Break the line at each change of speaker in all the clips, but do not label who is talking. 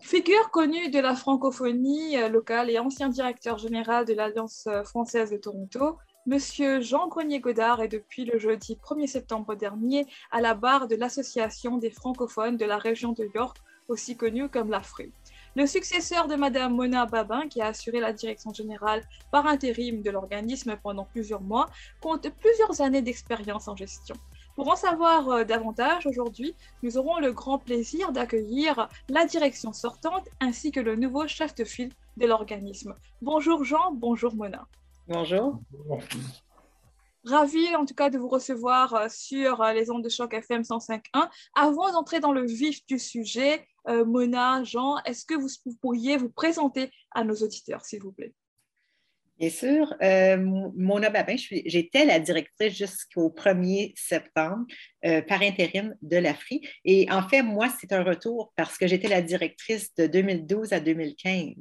Figure connue de la francophonie euh, locale et ancien directeur général de l'Alliance euh, française de Toronto, Monsieur Jean Grenier-Godard est depuis le jeudi 1er septembre dernier à la barre de l'Association des francophones de la région de York, aussi connue comme l'AFRI. Le successeur de Madame Mona Babin, qui a assuré la direction générale par intérim de l'organisme pendant plusieurs mois, compte plusieurs années d'expérience en gestion. Pour en savoir euh, davantage aujourd'hui, nous aurons le grand plaisir d'accueillir la direction sortante ainsi que le nouveau chef de file de l'organisme. Bonjour Jean, bonjour Mona.
Bonjour.
Ravi en tout cas de vous recevoir euh, sur euh, les ondes de choc FM 105.1. Avant d'entrer dans le vif du sujet, Mona, Jean, est-ce que vous pourriez vous présenter à nos auditeurs, s'il vous plaît?
Bien sûr. Euh, Mona Babin, j'étais la directrice jusqu'au 1er septembre euh, par intérim de l'AFRI. Et en fait, moi, c'est un retour parce que j'étais la directrice de 2012 à 2015,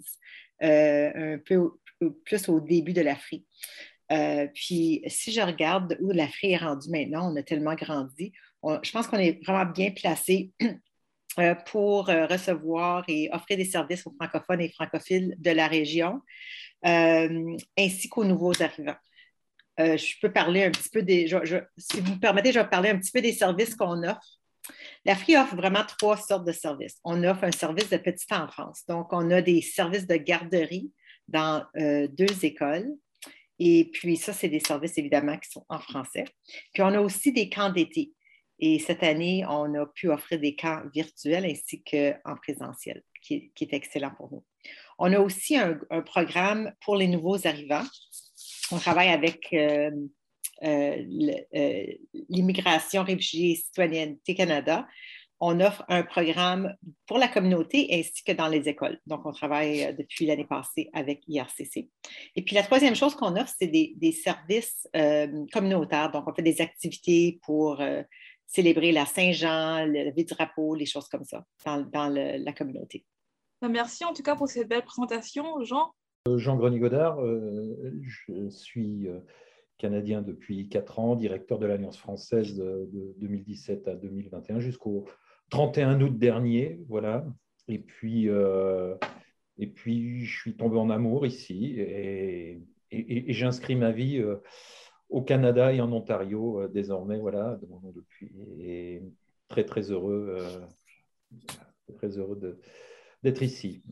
euh, un peu plus au début de l'AFRI. puis, si je regarde où l'AFRI est rendue maintenant, on a tellement grandi. je pense qu'on est vraiment bien placé pour recevoir et offrir des services aux francophones et francophiles de la région. Euh, ainsi qu'aux nouveaux arrivants. Euh, je peux parler un petit peu des. si vous me permettez, je vais parler un petit peu des services qu'on offre. La FRI offre vraiment trois sortes de services. On offre un service de petite enfance. Donc, on a des services de garderie dans euh, deux écoles. Et puis, ça, c'est des services évidemment qui sont en français. Puis, on a aussi des camps d'été. Et cette année, on a pu offrir des camps virtuels ainsi qu'en présentiel, qui est excellent pour nous. On a aussi un, programme pour les nouveaux arrivants. On travaille avec euh, euh, euh, l'immigration, réfugiés et citoyenneté Canada. On offre un programme pour la communauté ainsi que dans les écoles. Donc, on travaille depuis l'année passée avec IRCC. Et puis, la troisième chose qu'on offre, c'est des, services communautaires. Donc, on fait des activités pour célébrer la Saint-Jean, le vie du drapeau, les choses comme ça dans, la communauté.
Bah, merci en tout cas pour cette belle présentation, Jean.
Euh, Jean Grenier-Godard, euh, je suis euh, canadien depuis 4 ans, directeur de l'Alliance française de, 2017 à 2021 jusqu'au 31 août dernier. Voilà. Et puis, et puis, je suis tombé en amour ici et, j'inscris ma vie au Canada et en Ontario désormais. Voilà, depuis. Et très, très heureux, très heureux d'être ici.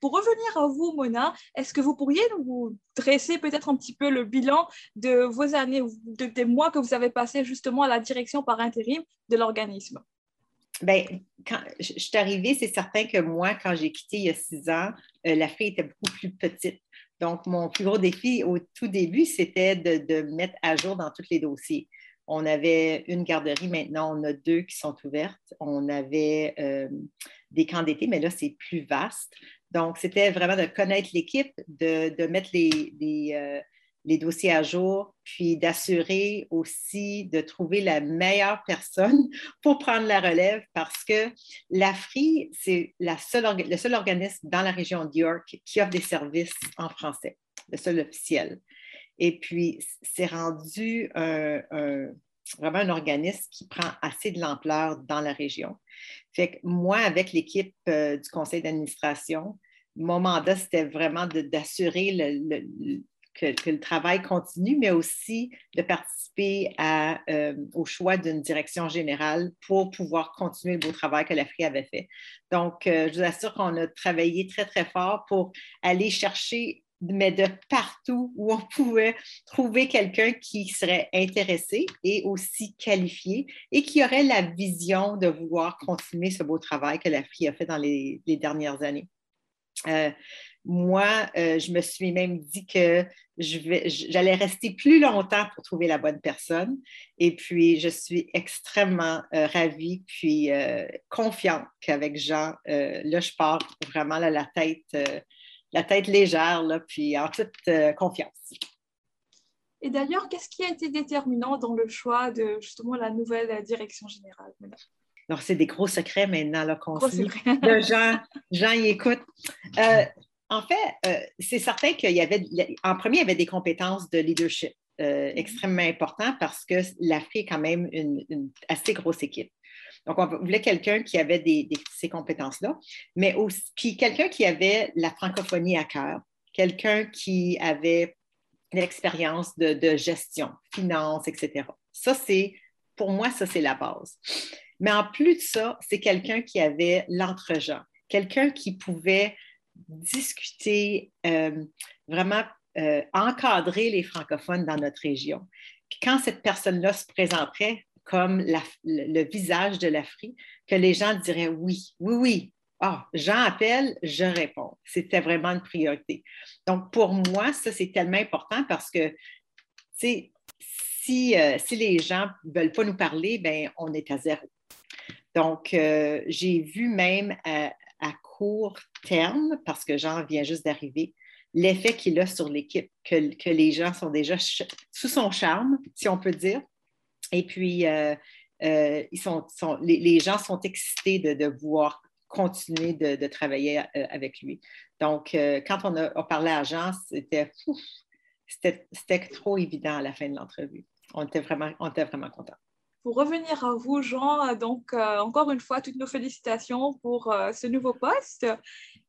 Pour revenir à vous, Mona, est-ce que vous pourriez nous dresser peut-être un petit peu le bilan de vos années, de, des mois que vous avez passés justement à la direction par intérim de l'organisme?
Bien, quand je suis arrivée, c'est certain que moi, quand j'ai quitté il y a six ans, euh, la fille était beaucoup plus petite. Donc, mon plus gros défi au tout début, c'était de, mettre à jour dans tous les dossiers. On avait une garderie, maintenant on a deux qui sont ouvertes. On avait euh, des camps d'été, mais là, c'est plus vaste. Donc, c'était vraiment de connaître l'équipe, de, mettre les, euh, les, dossiers à jour, puis d'assurer aussi de trouver la meilleure personne pour prendre la relève parce que l'AFRI, c'est le seul organisme dans la région de York qui offre des services en français, le seul officiel. Et puis, c'est rendu vraiment un organisme qui prend assez de l'ampleur dans la région. Fait que moi, avec l'équipe euh, du conseil d'administration, mon mandat, c'était vraiment d'assurer que, le travail continue, mais aussi de participer euh, au choix d'une direction générale pour pouvoir continuer le beau travail que l'Afrique avait fait. Donc, euh, je vous assure qu'on a travaillé très, très fort pour aller chercher mais de partout où on pouvait trouver quelqu'un qui serait intéressé et aussi qualifié et qui aurait la vision de vouloir continuer ce beau travail que l'Afrique a fait dans les, dernières années. Euh, moi, euh, je me suis même dit que j'allais rester plus longtemps pour trouver la bonne personne. Et puis, je suis extrêmement euh, ravie, puis confiante qu'avec Jean, là, je pars vraiment à la tête la tête légère, là, puis en toute euh, confiance.
Et d'ailleurs, qu'est-ce qui a été déterminant dans le choix de justement la nouvelle direction générale
Alors, c'est des gros secrets maintenant qu'on sait. Jean, Jean y écoute. Euh, en fait, euh, c'est certain qu'il y avait, en premier, il y avait des compétences de leadership mm-hmm. extrêmement importantes parce que l'Afrique est quand même une, assez grosse équipe. Donc, on voulait quelqu'un qui avait ces compétences-là, mais aussi puis quelqu'un qui avait la francophonie à cœur, quelqu'un qui avait l'expérience de, de, gestion, finance, etc. Ça, c'est, pour moi, ça, c'est la base. Mais en plus de ça, c'est quelqu'un qui avait l'entre-gens, quelqu'un qui pouvait discuter, euh, vraiment euh, encadrer les francophones dans notre région. Quand cette personne-là se présenterait comme le, visage de l'Afrique, que les gens diraient oui, oui, oui. Ah, Jean appelle, je réponds. C'était vraiment une priorité. Donc, pour moi, ça, c'est tellement important parce que, si, euh, si les gens ne veulent pas nous parler, ben, on est à zéro. Donc, euh, j'ai vu même à, court terme, parce que Jean vient juste d'arriver, l'effet qu'il a sur l'équipe, que, les gens sont déjà sous son charme, si on peut dire. Et puis, euh, euh, les, gens sont excités de, de voir continuer de, travailler avec lui. Donc, quand on a, parlé à Jean, c'était, c'était trop évident à la fin de l'entrevue. On était vraiment, on était vraiment contents
pour revenir à vous, Jean, euh, donc euh, encore une fois, toutes nos félicitations pour euh, ce nouveau poste.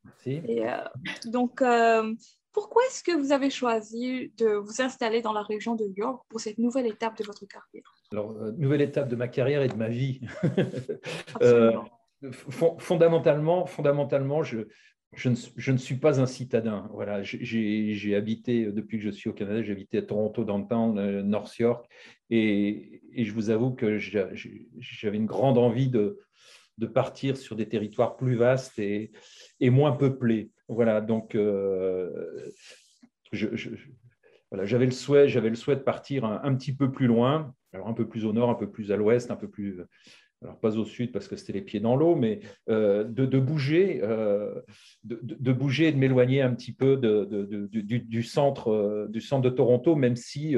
Merci.
Et, donc, pourquoi est-ce que vous avez choisi de vous installer dans la région de York pour cette nouvelle étape de votre carrière?
Alors, nouvelle étape de ma carrière et de ma vie. fondamentalement, fondamentalement je, je ne, suis pas un citadin. Voilà, j'ai habité, depuis que je suis au Canada, j'ai habité à Toronto, downtown, euh, North York, et, je vous avoue que j'avais une grande envie de, partir sur des territoires plus vastes et, et moins peuplés. Voilà, donc euh, j'avais le souhait, j'avais le souhait de partir un, un, petit peu plus loin, alors un peu plus au nord, un peu plus à l'ouest, un peu plus alors pas au sud parce que c'était les pieds dans l'eau, mais euh, de, bouger, euh, de, bouger et de m'éloigner un petit peu du, centre, euh, du centre de Toronto, même si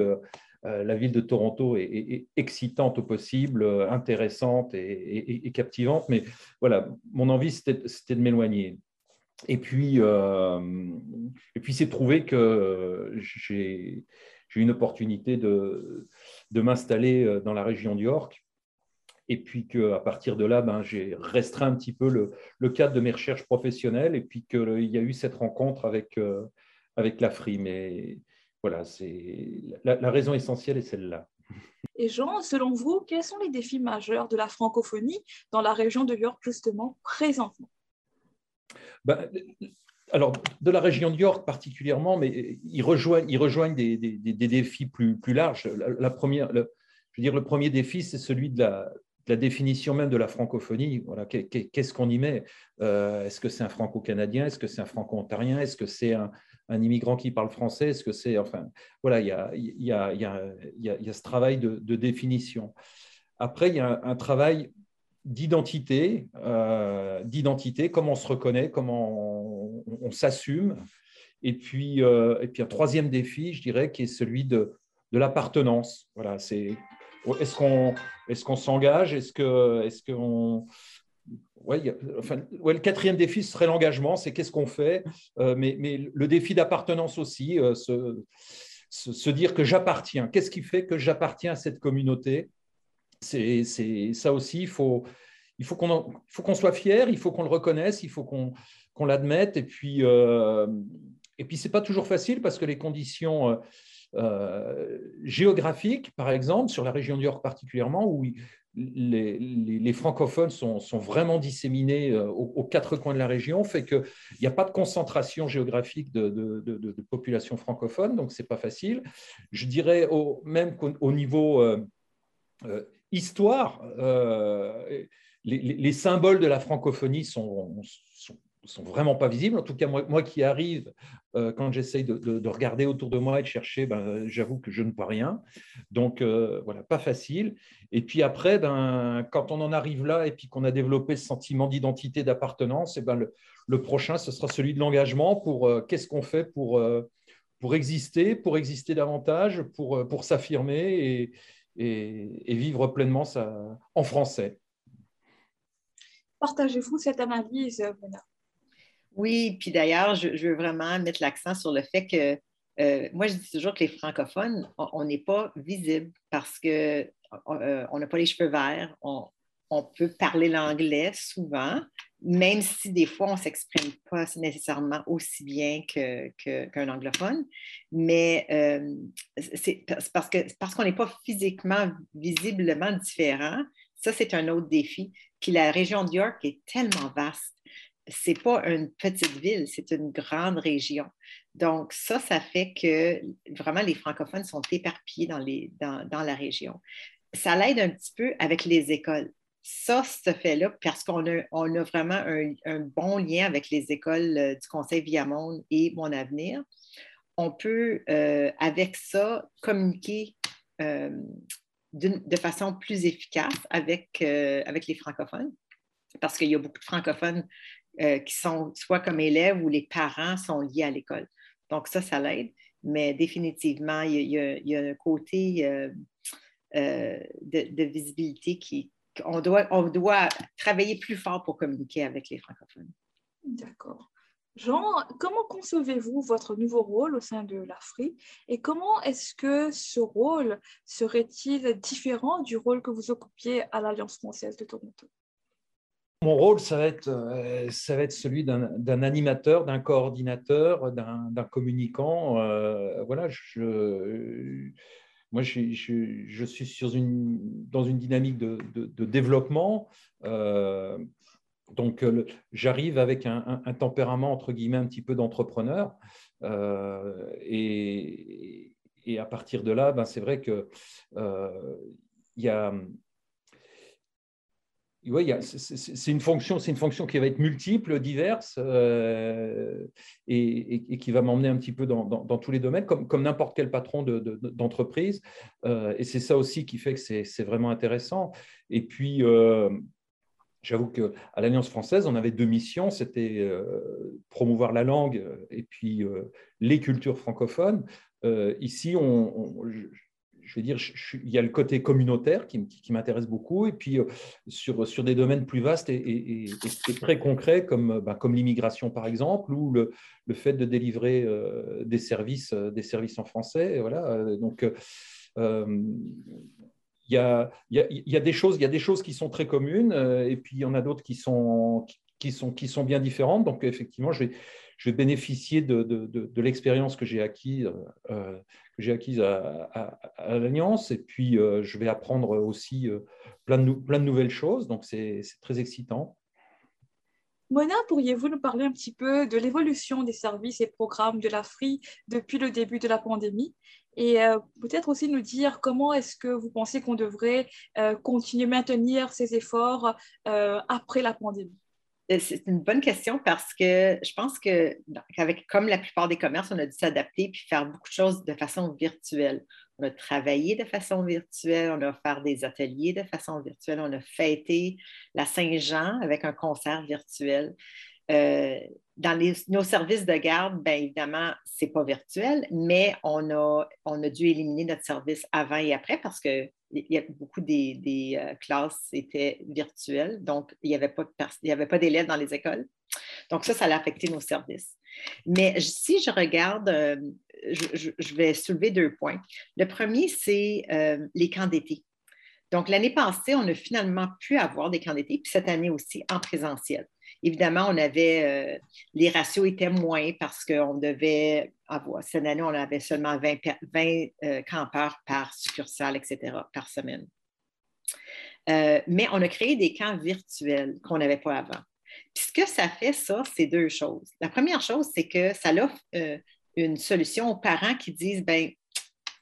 la ville de Toronto est, excitante au possible, intéressante et, captivante. Mais voilà, mon envie, c'était de m'éloigner. Et puis, puis c'est trouvé que j'ai eu une opportunité de, de m'installer dans la région du York et puis qu'à partir de là, ben, j'ai restreint un petit peu le, cadre de mes recherches professionnelles, et puis qu'il y a eu cette rencontre avec, euh, avec l'AFRI. Mais voilà, c'est la, raison essentielle est celle-là.
Et Jean, selon vous, quels sont les défis majeurs de la francophonie dans la région de York, justement, présentement?
Ben, alors, de la région de York particulièrement, mais ils rejoignent, ils rejoignent des, défis plus, plus larges. La, première, je veux dire, le premier défi, c'est celui de la, la définition même de la francophonie, voilà, qu'est-ce qu'on y met? Est-ce que c'est un franco-canadien? Est-ce que c'est un franco-ontarien? Est-ce que c'est un, immigrant qui parle français? Est-ce que c'est. Enfin, voilà, il y a, ce travail de, définition. Après, il y a un, travail d'identité, euh, d'identité, comment on se reconnaît, comment on, s'assume. Et puis, euh, et puis un troisième défi, je dirais, qui est celui de, de l'appartenance. Voilà, c'est est-ce qu'on est s'engage? Est-ce que est qu'on ouais, le quatrième défi serait l'engagement, c'est qu'est-ce qu'on fait, euh, mais, mais, le défi d'appartenance aussi, euh, se, se, dire que j'appartiens. Qu'est-ce qui fait que j'appartiens à cette communauté? C'est ça aussi, il faut, il faut qu'on soit fier, il faut qu'on le reconnaisse, il faut qu'on l'admette. Et puis, euh, et puis c'est pas toujours facile parce que les conditions euh, géographique, par exemple, sur la région du York particulièrement, où les, francophones sont, vraiment disséminés euh, aux, quatre coins de la région, fait qu'il n'y a pas de concentration géographique de, population francophone, donc ce n'est pas facile. Je dirais même qu'au niveau euh, histoire, les, symboles de la francophonie sont vraiment pas visibles. En tout cas, moi, moi qui arrive, euh, quand j'essaye de, regarder autour de moi et de chercher, ben, j'avoue que je ne vois rien. Donc, euh, voilà, pas facile. Et puis après, ben, quand on en arrive là et puis qu'on a développé ce sentiment d'identité, d'appartenance, et ben, le, prochain, ce sera celui de l'engagement pour euh, qu'est-ce qu'on fait pour, pour exister, pour exister davantage, pour, pour s'affirmer et, et, vivre pleinement ça, en français.
Partagez-vous cette analyse,
oui, puis d'ailleurs, je, veux vraiment mettre l'accent sur le fait que euh, moi, je dis toujours que les francophones, on n'est pas visible parce qu'on euh, n'a pas les cheveux verts, on on peut parler l'anglais souvent, même si des fois, on ne s'exprime pas nécessairement aussi bien qu'un anglophone. Mais euh, c'est parce qu'on parce n'est pas physiquement, visiblement différent. Ça, c'est un autre défi. Puis la région de York est tellement vaste. Ce n'est pas une petite ville, c'est une grande région. Donc, ça, ça fait que vraiment les francophones sont éparpillés dans, la région. Ça l'aide un petit peu avec les écoles ça, ce fait-là, parce qu'on a, vraiment un, bon lien avec les écoles euh, du Conseil Viamonde et Mon Avenir, on peut, euh, avec ça, communiquer euh, de façon plus efficace avec les francophones, parce qu'il y a beaucoup de francophones qui sont soit comme élèves ou les parents sont liés à l'école. Donc, ça, ça l'aide. Mais définitivement, il y a, il y a un côté de, visibilité qui, on doit, on doit travailler plus fort pour communiquer avec les francophones.
D'accord. Jean, comment concevez-vous votre nouveau rôle au sein de l'AFRI et comment est-ce que ce rôle serait-il différent du rôle que vous occupiez à l'Alliance française de Toronto?
Mon rôle, ça va être, euh, ça va être celui d'un animateur, d'un coordinateur, d'un communicant. Euh, voilà, moi, je, suis dans une dynamique de, développement. Euh, donc, j'arrive avec un, tempérament, entre guillemets, un petit peu d'entrepreneur. Et, et, à partir de là, ben, c'est vrai qu'il il y a c'est une fonction, c'est une fonction qui va être multiple, diverse, euh, et, qui va m'emmener un petit peu dans, tous les domaines, comme, n'importe quel patron d'entreprise. Euh, et c'est ça aussi qui fait que c'est vraiment intéressant. Et puis, euh, j'avoue qu'à l'Alliance française, on avait deux missions, c'était promouvoir la langue et puis les cultures francophones. ici, on, je vais dire, il y a le côté communautaire qui, m'intéresse beaucoup, et puis euh, sur, des domaines plus vastes et, très concrets, comme, bah, comme l'immigration par exemple, ou le, fait de délivrer euh, des, services, euh, en français. Voilà. Donc, il y, a, des choses, qui sont très communes, et puis il y en a d'autres qui sont, qui, sont, qui sont bien différentes. Donc, effectivement, je vais, je vais bénéficier de, l'expérience que j'ai acquise, euh, à, l'Alliance, et puis euh, je vais apprendre aussi euh, plein, de, nouvelles choses, donc c'est très excitant.
Mona, pourriez-vous nous parler un petit peu de l'évolution des services et programmes de la depuis le début de la pandémie? Et peut-être aussi nous dire comment est-ce que vous pensez qu'on devrait continuer à maintenir ces efforts après la pandémie?
C'est une bonne question parce que je pense que, comme la plupart des commerces, on a dû s'adapter puis faire beaucoup de choses de façon virtuelle. On a travaillé de façon virtuelle, on a fait des ateliers de façon virtuelle, on a fêté la Saint-Jean avec un concert virtuel. Euh, dans nos services de garde, bien évidemment, ce n'est pas virtuel, mais on a, dû éliminer notre service avant et après parce que beaucoup des, euh, classes étaient virtuelles, donc il n'y avait pas, pas d'élèves dans les écoles. Donc ça, ça a affecté nos services. Mais si je regarde, euh, je, vais soulever deux points. Le premier, c'est les camps d'été. Donc l'année passée, on a finalement pu avoir des camps d'été, puis cette année aussi en présentiel. Évidemment, on avait, les ratios étaient moins parce qu'on devait cette année, on avait seulement 20, euh, campeurs par succursale, etc., par semaine. Euh, mais on a créé des camps virtuels qu'on n'avait pas avant. Puis ce que ça fait, ça, c'est deux choses. La première chose, c'est que ça offre euh, une solution aux parents qui disent, ben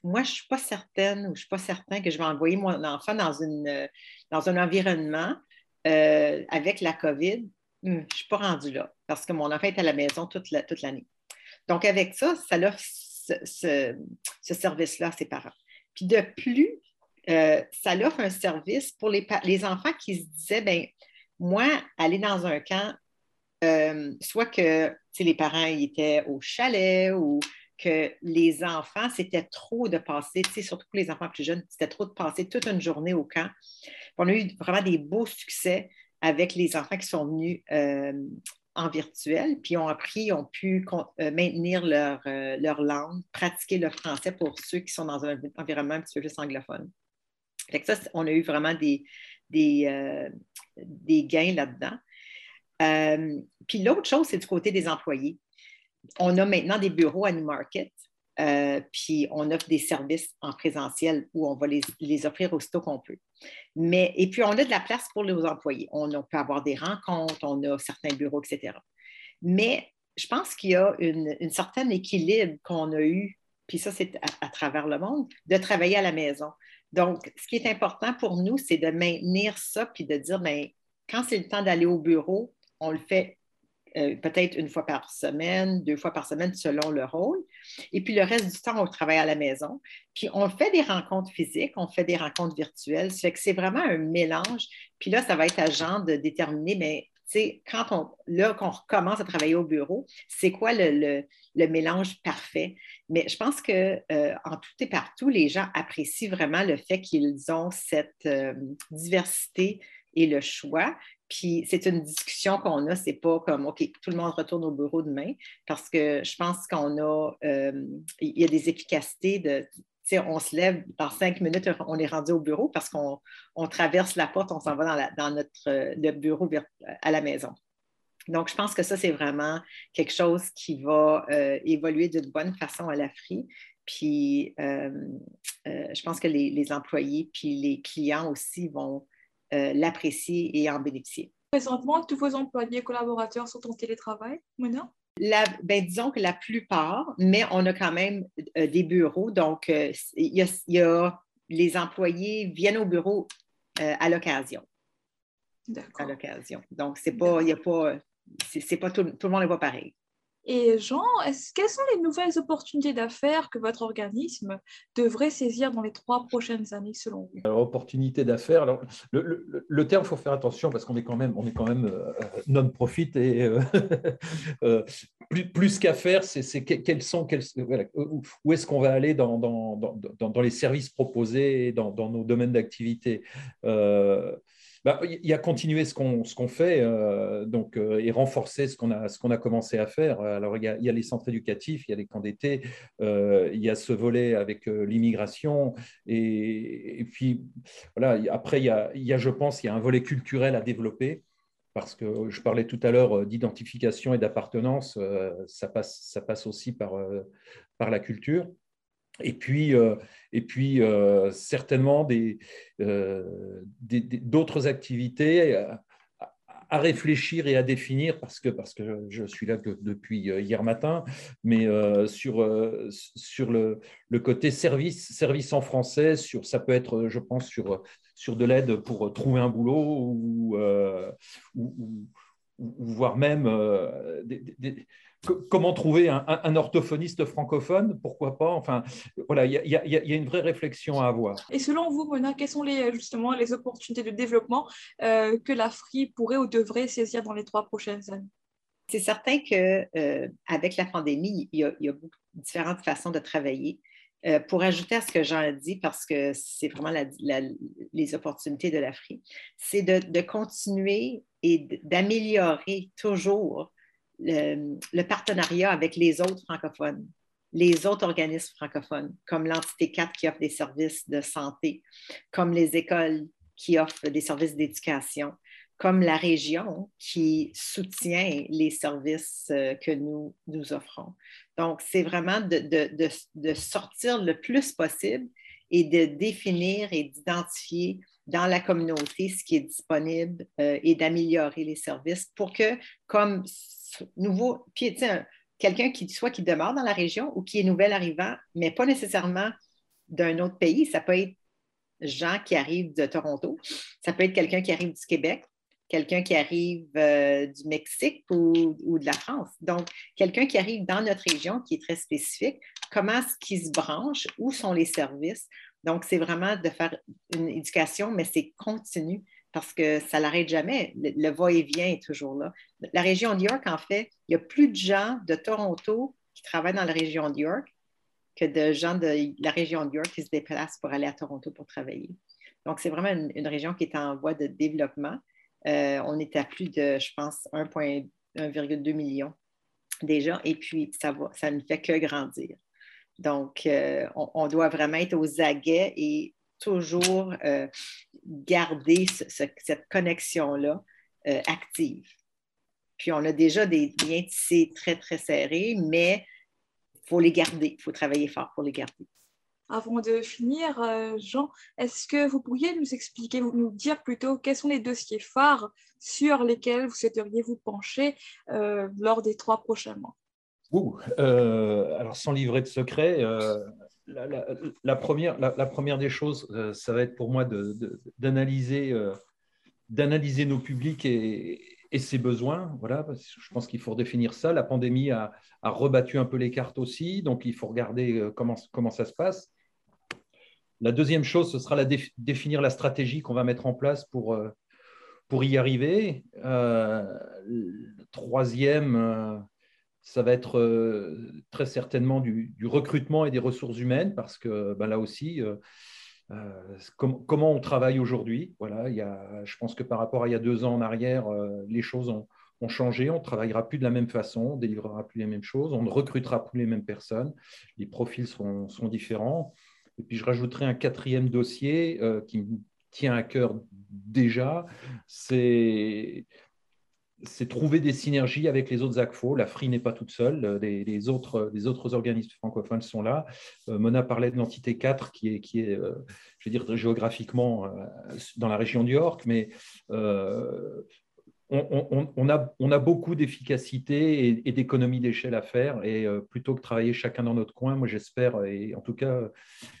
moi, je ne suis pas certaine ou je ne suis pas certain que je vais envoyer mon enfant dans, une, dans un environnement avec la COVID. Hmm, je ne suis pas rendue là parce que mon enfant est à la maison toute l'année. Donc, avec ça, ça offre ce, service-là à ses parents. Puis de plus, euh, ça offre un service pour les, enfants qui se disaient, ben moi, aller dans un camp, euh, soit que les parents étaient au chalet ou que les enfants, c'était trop de passer, surtout pour les enfants plus jeunes, c'était trop de passer toute une journée au camp. On a eu vraiment des beaux succès avec les enfants qui sont venus euh, en virtuel, puis ont appris, ont pu euh, maintenir leur, euh, leur, langue, pratiquer le français pour ceux qui sont dans un environnement un petit peu plus anglophone. ça, on a eu vraiment des, des, gains là-dedans. puis l'autre chose, c'est du côté des employés. On a maintenant des bureaux à Newmarket puis on offre des services en présentiel où on va les, offrir aussitôt qu'on peut. Et puis on a de la place pour les employés. On, peut avoir des rencontres, on a certains bureaux, etc. Mais je pense qu'il y a une, une certain équilibre qu'on a eu, puis ça c'est à, travers le monde, de travailler à la maison. Donc, ce qui est important pour nous, c'est de maintenir ça, puis de dire, bien, quand c'est le temps d'aller au bureau, on le fait euh, peut-être une fois par semaine, deux fois par semaine selon le rôle. Et puis le reste du temps, on travaille à la maison. Puis on fait des rencontres physiques, on fait des rencontres virtuelles. Ça fait que c'est vraiment un mélange. Puis là, ça va être à Jean de déterminer, mais quand on, là, qu'on recommence à travailler au bureau, c'est quoi le, mélange parfait? Mais je pense que euh, en tout et partout, les gens apprécient vraiment le fait qu'ils ont cette euh, diversité et le choix. Puis c'est une discussion qu'on a, c'est pas comme OK, tout le monde retourne au bureau demain, parce que je pense qu'on a, euh, il y a des efficacités de, on se lève, dans cinq minutes, on est rendu au bureau parce qu'on traverse la porte, on s'en va dans, notre le bureau à la maison. Donc, je pense que ça, c'est vraiment quelque chose qui va euh, évoluer d'une bonne façon à l'Afrique. Puis, euh, je pense que les, les, employés puis les clients aussi vont euh, l'apprécier et en bénéficier.
Présentement, tous vos employés et collaborateurs sont en télétravail, Mona?
La, ben, disons que la plupart, mais on a quand même euh, des bureaux. Donc, euh, il y, a, les employés viennent au bureau à l'occasion.
D'accord.
À l'occasion. Donc, c'est pas, il a pas, c'est, pas tout, tout, le monde n'est pas pareil.
Et Jean, quelles sont les nouvelles opportunités d'affaires que votre organisme devrait saisir dans les trois prochaines années selon vous?
Alors, opportunités d'affaires, alors, le, terme, il faut faire attention parce qu'on est quand même, on est quand même euh, non-profit et euh, euh, plus, qu'à faire, c'est quels sont, où est-ce qu'on va aller dans, dans, dans, dans, les services proposés dans, nos domaines d'activité? Bah, y a continuer ce qu'on qu'on fait euh, donc, euh, et renforcer ce qu'on a, qu'on a commencé à faire. Alors, il y, y, a, les centres éducatifs, il y a les camps d'été, euh, il y a ce volet avec l'immigration. Et, et, puis, voilà, après, il y, a, y a, je pense, il y a un volet culturel à développer parce que je parlais tout à l'heure d'identification et d'appartenance, ça, passe, ça passe aussi par, par la culture. Et puis, euh, et puis euh, certainement euh, d'autres activités à, réfléchir et à définir parce que, parce que je suis là depuis hier matin, mais sur, sur le, le, côté service, service en français, sur, ça peut être, je pense, sur, sur de l'aide pour trouver un boulot ou, ou, voire même des comment trouver un, orthophoniste francophone? Pourquoi pas? Enfin, voilà, il y, a une vraie réflexion à avoir.
Et selon vous, Mona, quelles sont les, justement les opportunités de développement euh, que l'Afrique pourrait ou devrait saisir dans les trois prochaines années?
C'est certain qu'avec euh, la pandémie, il y, a, beaucoup différentes façons de travailler. Euh, pour ajouter à ce que Jean a dit, parce que c'est vraiment les opportunités de l'Afrique, c'est de, continuer et d'améliorer toujours le, partenariat avec les autres francophones, les autres organismes francophones, comme l'entité 4 qui offre des services de santé, comme les écoles qui offrent des services d'éducation, comme la région qui soutient les services euh, que nous, nous offrons. Donc, c'est vraiment de, sortir le plus possible et de définir et d'identifier dans la communauté ce qui est disponible euh, et d'améliorer les services pour que, comme nouveau, puis quelqu'un qui soit qui demeure dans la région ou qui est nouvel arrivant, mais pas nécessairement d'un autre pays. Ça peut être gens qui arrivent de Toronto, ça peut être quelqu'un qui arrive du Québec, quelqu'un qui arrive euh, du Mexique ou, de la France. Donc, quelqu'un qui arrive dans notre région qui est très spécifique, comment est-ce qu'il se branche, où sont les services. Donc, c'est vraiment de faire une éducation, mais c'est continu parce que ça n'arrête jamais. Le, va-et-vient est toujours là. La région de York, en fait, il y a plus de gens de Toronto qui travaillent dans la région de York que de gens de la région de York qui se déplacent pour aller à Toronto pour travailler. Donc, c'est vraiment une, région qui est en voie de développement. Euh, on est à plus de, je pense, 1,2 million déjà, et puis ça, va, ça ne fait que grandir. Donc, euh, on, doit vraiment être aux aguets et toujours euh, garder cette connexion-là euh, active. Puis on a déjà des liens tissés très, très serrés, mais il faut les garder, il faut travailler fort pour les garder.
Avant de finir, Jean, est-ce que vous pourriez nous expliquer, nous dire plutôt quels sont les dossiers phares sur lesquels vous souhaiteriez vous pencher lors des trois prochains mois?
Alors, sans livrer de secret, la, première, la, première, des choses, euh, ça va être pour moi d'analyser euh, d'analyser nos publics et, ses besoins. Voilà, je pense qu'il faut redéfinir ça. La pandémie a, rebattu un peu les cartes aussi, donc il faut regarder euh, comment, ça se passe. La deuxième chose, ce sera définir la stratégie qu'on va mettre en place pour y arriver. troisième, ça va être euh, très certainement du, recrutement et des ressources humaines, parce que ben là aussi, euh, euh, comment on travaille aujourd'hui. Voilà, je pense que par rapport à il y a deux ans en arrière, les choses ont, changé. On ne travaillera plus de la même façon, on ne délivrera plus les mêmes choses, on ne recrutera plus les mêmes personnes, les profils seront différents. Et puis je rajouterai un quatrième dossier qui me tient à cœur déjà, c'est c'est trouver des synergies avec les autres ACFO. La FRI n'est pas toute seule, euh, les, autres, les autres organismes francophones sont là. Euh, Mona parlait de l'entité 4 qui est, euh, je veux dire, géographiquement dans la région du York, mais on, a, beaucoup d'efficacité et, d'économie d'échelle à faire. Et plutôt que travailler chacun dans notre coin, moi j'espère, et en tout cas,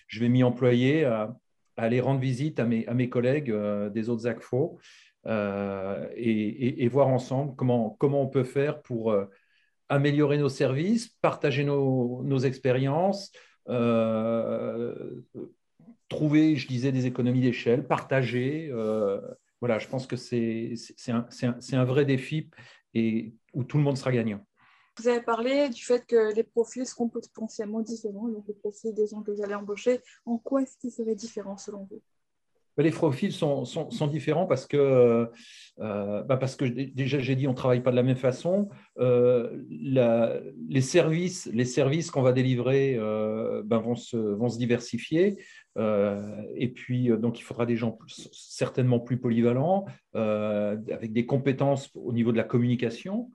je vais m'y employer à, aller rendre visite à mes, à mes collègues des autres ACFO euh, et, voir ensemble comment, comment on peut faire pour euh, améliorer nos services, partager nos, expériences, euh, trouver, je disais, des économies d'échelle, partager. voilà, je pense que c'est un, un, un, vrai défi et où tout le monde sera gagnant.
Vous avez parlé du fait que les profils seront potentiellement différents, donc les profils des gens que vous allez embaucher. En quoi est-ce qu'ils seraient différents selon vous?
Les profils sont, sont, différents parce que, euh, bah, parce que déjà, j'ai dit, on ne travaille pas de la même façon. Euh, les services, les services qu'on va délivrer euh, bah, vont, se, vont se diversifier. et puis, donc, il faudra des gens certainement plus polyvalents, avec des compétences au niveau de la communication.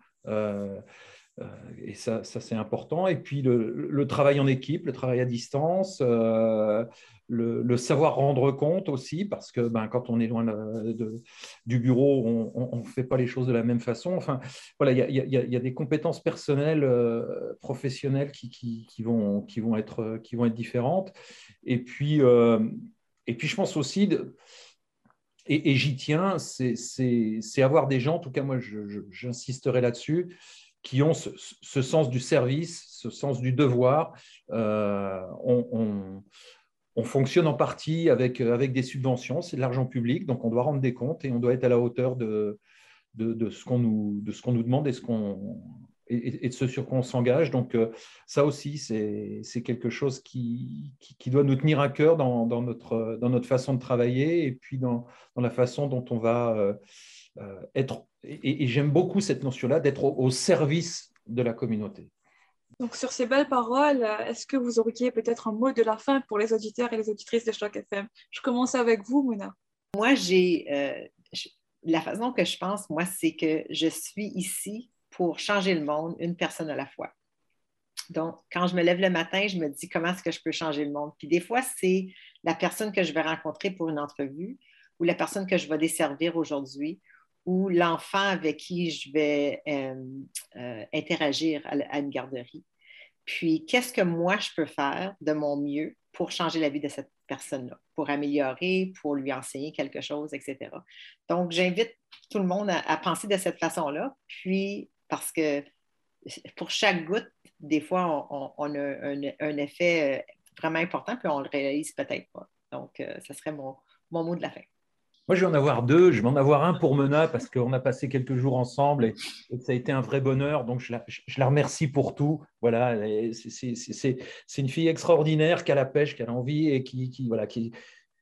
Et ça, c'est important. Et puis, le, travail en équipe, le travail à distance le, savoir rendre compte aussi, parce que ben, quand on est loin de, du bureau, on ne fait pas les choses de la même façon. Enfin, voilà, il y, a des compétences personnelles, euh, professionnelles qui, qui, vont, qui, vont être, qui vont être différentes. Et puis, euh, et puis je pense aussi, de, et, j'y tiens, c'est avoir des gens, en tout cas moi j'insisterai là-dessus, qui ont ce, sens du service, ce sens du devoir. Euh, on on fonctionne en partie avec, avec des subventions, c'est de l'argent public, donc on doit rendre des comptes et on doit être à la hauteur de, de, ce qu'on nous, qu'on nous demande et, ce de ce sur quoi on s'engage. Donc euh, ça aussi, c'est, quelque chose qui, qui, doit nous tenir à cœur dans, notre, dans notre façon de travailler et puis dans, la façon dont on va euh, être. Et, j'aime beaucoup cette notion-là d'être au service de la communauté.
Donc, sur ces belles paroles, est-ce que vous auriez peut-être un mot de la fin pour les auditeurs et les auditrices de Choc FM? Je commence avec vous, Mona.
Moi, j'ai euh, la façon que je pense, moi, c'est que je suis ici pour changer le monde, une personne à la fois. Donc, quand je me lève le matin, je me dis comment est-ce que je peux changer le monde. Puis des fois, c'est la personne que je vais rencontrer pour une entrevue ou la personne que je vais desservir aujourd'hui ou l'enfant avec qui je vais euh, euh, interagir à, une garderie. Puis, qu'est-ce que moi, je peux faire de mon mieux pour changer la vie de cette personne-là, pour améliorer, pour lui enseigner quelque chose, etc. Donc, j'invite tout le monde à, penser de cette façon-là. Puis, parce que pour chaque goutte, des fois, on, a un, effet euh, vraiment important, puis on le réalise peut-être pas. Donc, ce serait mon mot de la fin.
Moi, je vais en avoir deux. Je vais en avoir un pour Mena parce qu'on a passé quelques jours ensemble et, ça a été un vrai bonheur. Donc, je la, remercie pour tout. Voilà, c'est une fille extraordinaire qui a la pêche, qui a l'envie et qui, voilà, qui,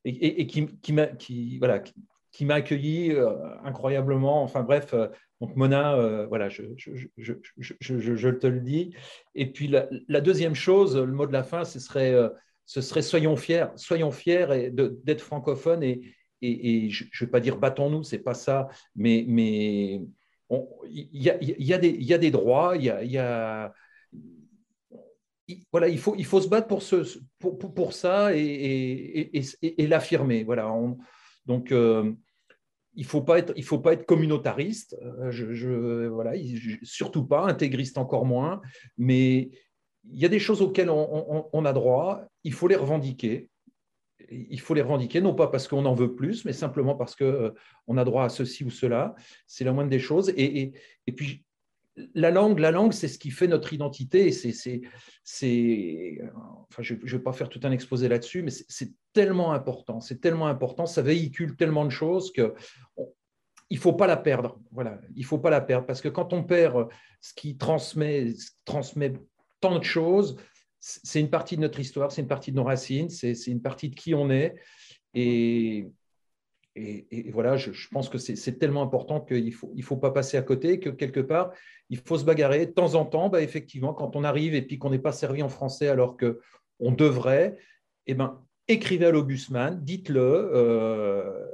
et, qui, qui m'a qui, voilà, qui, m'a accueilli euh, incroyablement. Enfin, bref, euh, donc Mona, euh, voilà, je, je, je, te le dis. Et puis, la, deuxième chose, le mot de la fin, ce serait ce serait soyons fiers, soyons fiers d'être francophones et, et, je ne vais pas dire battons-nous, c'est pas ça, mais il y, a, des, droits, il voilà, il faut, se battre pour, ça et, l'affirmer. Voilà, donc, euh, il ne faut, pas être, communautariste, euh, surtout pas, intégriste encore moins, mais il y a des choses auxquelles on, a droit, il faut les revendiquer. Il faut les revendiquer, non pas parce qu'on en veut plus, mais simplement parce qu'on euh, on a droit à ceci ou cela. C'est la moindre des choses. Et, puis, la langue, la langue, c'est ce qui fait notre identité. C'est, c'est, enfin, je ne vais pas faire tout un exposé là-dessus, mais c'est tellement important. C'est tellement important. Ça véhicule tellement de choses que il faut pas la perdre. Voilà, il faut pas la perdre parce que quand on perd ce qui transmet, transmet tant de choses, c'est une partie de notre histoire, c'est une partie de nos racines, c'est une partie de qui on est. Et, et, voilà, je, pense que c'est tellement important qu'il ne faut, il faut pas passer à côté, que quelque part, il faut se bagarrer. De temps en temps, bah, effectivement, quand on arrive et puis qu'on n'est pas servi en français alors qu'on devrait, eh ben, écrivez à l'Augusman, dites-le. Euh,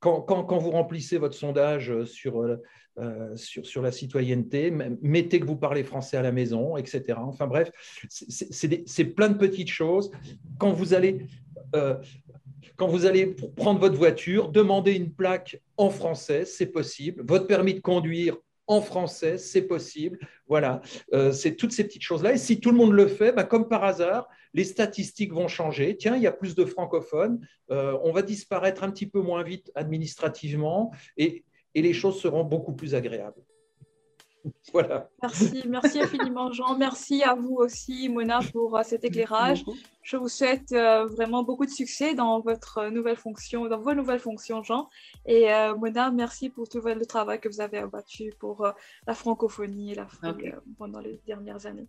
quand, quand, vous remplissez votre sondage sur, euh, sur, sur, la citoyenneté, mettez que vous parlez français à la maison, etc. Enfin bref, c'est plein de petites choses. Quand vous allez euh, quand vous allez prendre votre voiture, demander une plaque en français, c'est possible. Votre permis de conduire en français, c'est possible. Voilà, euh, c'est toutes ces petites choses-là. Et si tout le monde le fait, bah, comme par hasard, les statistiques vont changer. Tiens, il y a plus de francophones, euh, on va disparaître un petit peu moins vite administrativement et les choses seront beaucoup plus agréables.
Voilà. Merci, merci infiniment Jean. Merci à vous aussi Mona pour euh, cet éclairage. Je vous souhaite euh, vraiment beaucoup de succès dans votre nouvelle fonction, dans vos nouvelles fonctions Jean. Et euh, Mona, merci pour tout le travail que vous avez abattu pour la francophonie et l'Afrique pendant les dernières années.